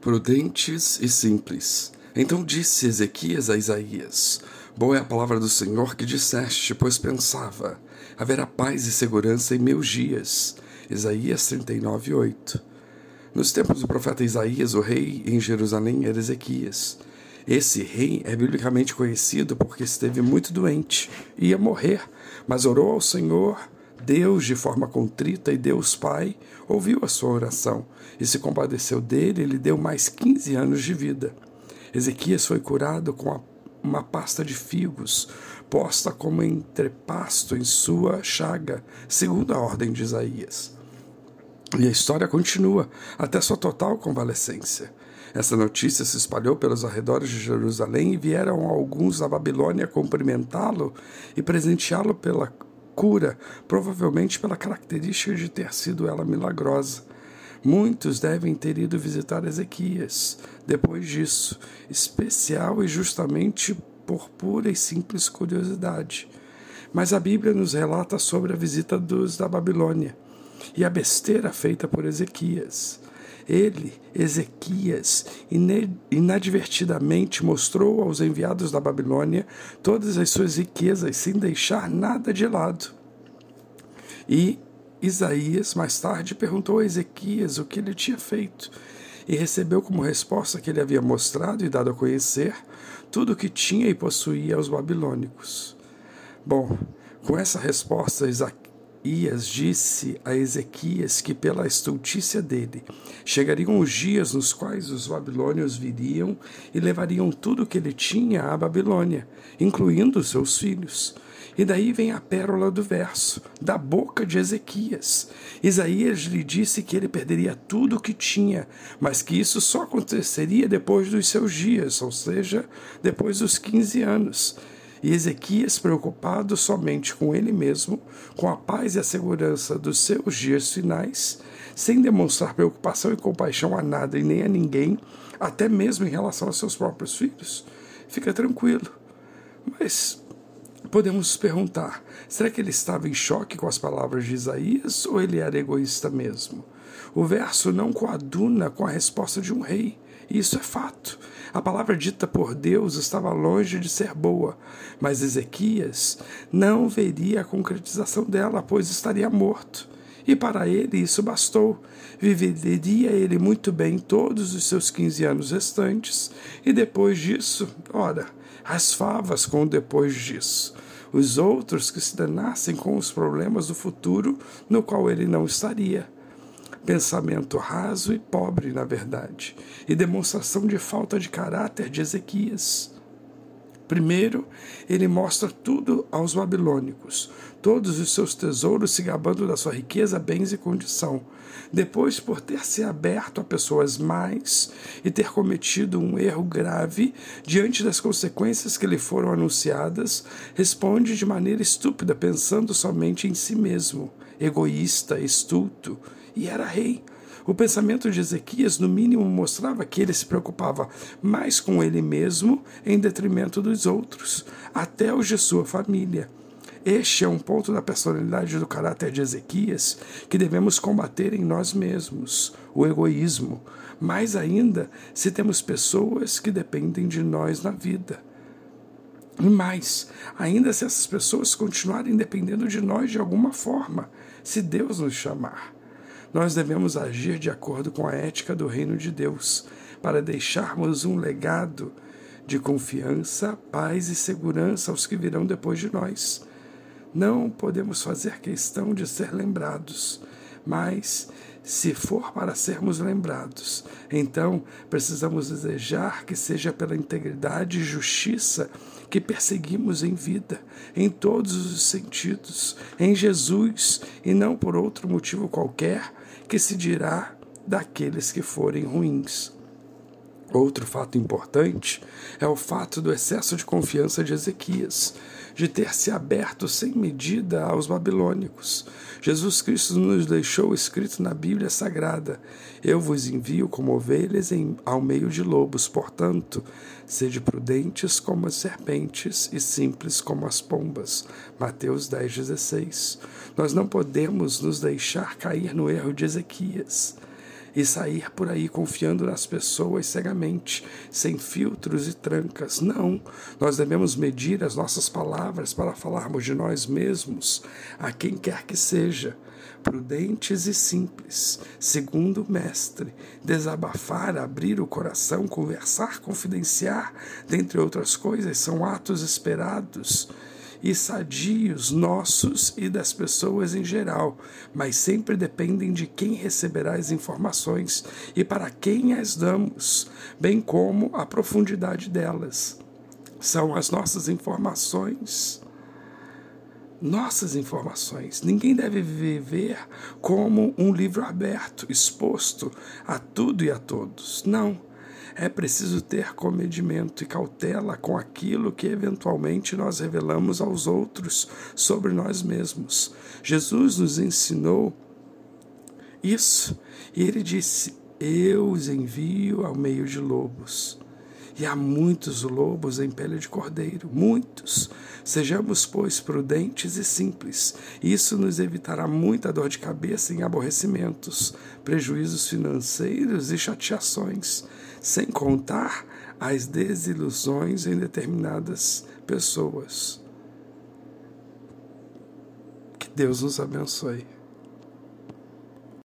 prudentes e simples. Então disse Ezequias a Isaías: Boa é a palavra do Senhor que disseste, pois pensava: haverá paz e segurança em meus dias. Isaías 39, 8. Nos tempos do profeta Isaías, o rei em Jerusalém era Ezequias. Esse rei é biblicamente conhecido porque esteve muito doente, ia morrer, mas orou ao Senhor Deus, de forma contrita, e Deus Pai, ouviu a sua oração e se compadeceu dele e lhe deu mais 15 anos de vida. Ezequias foi curado com uma pasta de figos, posta como entrepasto em sua chaga, segundo a ordem de Isaías. E a história continua até sua total convalescência. Essa notícia se espalhou pelos arredores de Jerusalém e vieram alguns da Babilônia cumprimentá-lo e presenteá-lo pela cura, provavelmente pela característica de ter sido ela milagrosa. Muitos devem ter ido visitar Ezequias depois disso, especial e justamente por pura e simples curiosidade. Mas a Bíblia nos relata sobre a visita dos da Babilônia e a besteira feita por Ezequias. Ele, Ezequias, inadvertidamente mostrou aos enviados da Babilônia todas as suas riquezas, sem deixar nada de lado. E Isaías, mais tarde, perguntou a Ezequias o que ele tinha feito, e recebeu como resposta que ele havia mostrado e dado a conhecer tudo o que tinha e possuía aos babilônicos. Bom, com essa resposta, Ias disse a Ezequias que, pela estultícia dele, chegariam os dias nos quais os babilônios viriam e levariam tudo que ele tinha à Babilônia, incluindo seus filhos. E daí vem a pérola do verso, da boca de Ezequias. Isaías lhe disse que ele perderia tudo o que tinha, mas que isso só aconteceria depois dos seus dias, ou seja, depois dos 15 anos. E Ezequias, preocupado somente com ele mesmo, com a paz e a segurança dos seus dias finais, sem demonstrar preocupação e compaixão a nada e nem a ninguém, até mesmo em relação a seus próprios filhos, fica tranquilo. Mas podemos perguntar: será que ele estava em choque com as palavras de Isaías ou ele era egoísta mesmo? O verso não coaduna com a resposta de um rei. E isso é fato. A palavra dita por Deus estava longe de ser boa, mas Ezequias não veria a concretização dela, pois estaria morto. E para ele isso bastou. Viveria ele muito bem todos os seus 15 anos restantes, e depois disso, ora, as favas com depois disso. Os outros que se danassem com os problemas do futuro no qual ele não estaria pensamento raso e pobre, na verdade, e demonstração de falta de caráter de Ezequias. Primeiro, ele mostra tudo aos babilônicos, todos os seus tesouros se gabando da sua riqueza, bens e condição. Depois, por ter se aberto a pessoas mais e ter cometido um erro grave diante das consequências que lhe foram anunciadas, responde de maneira estúpida, pensando somente em si mesmo, egoísta, estulto, e era rei. O pensamento de Ezequias, no mínimo, mostrava que ele se preocupava mais com ele mesmo em detrimento dos outros, até os de sua família. Este é um ponto da personalidade do caráter de Ezequias que devemos combater em nós mesmos, o egoísmo, mais ainda se temos pessoas que dependem de nós na vida. E mais, ainda se essas pessoas continuarem dependendo de nós de alguma forma, se Deus nos chamar nós devemos agir de acordo com a ética do reino de Deus, para deixarmos um legado de confiança, paz e segurança aos que virão depois de nós. Não podemos fazer questão de ser lembrados, mas se for para sermos lembrados, então precisamos desejar que seja pela integridade e justiça que perseguimos em vida, em todos os sentidos, em Jesus e não por outro motivo qualquer que se dirá daqueles que forem ruins. Outro fato importante é o fato do excesso de confiança de Ezequias, de ter se aberto sem medida aos babilônicos. Jesus Cristo nos deixou escrito na Bíblia Sagrada: Eu vos envio como ovelhas em, ao meio de lobos, portanto, sede prudentes como as serpentes e simples como as pombas. Mateus 10,16. Nós não podemos nos deixar cair no erro de Ezequias e sair por aí confiando nas pessoas cegamente, sem filtros e trancas. Não, nós devemos medir as nossas palavras para falarmos de nós mesmos a quem quer que seja. Prudentes e simples, segundo o Mestre, desabafar, abrir o coração, conversar, confidenciar, dentre outras coisas, são atos esperados e sadios nossos e das pessoas em geral, mas sempre dependem de quem receberá as informações e para quem as damos, bem como a profundidade delas. São as nossas informações. Nossas informações. Ninguém deve viver como um livro aberto, exposto a tudo e a todos. Não é preciso ter comedimento e cautela com aquilo que eventualmente nós revelamos aos outros sobre nós mesmos. Jesus nos ensinou isso e ele disse: Eu os envio ao meio de lobos. E há muitos lobos em pele de cordeiro, muitos. Sejamos, pois, prudentes e simples. Isso nos evitará muita dor de cabeça em aborrecimentos, prejuízos financeiros e chateações sem contar as desilusões em determinadas pessoas. Que Deus nos abençoe.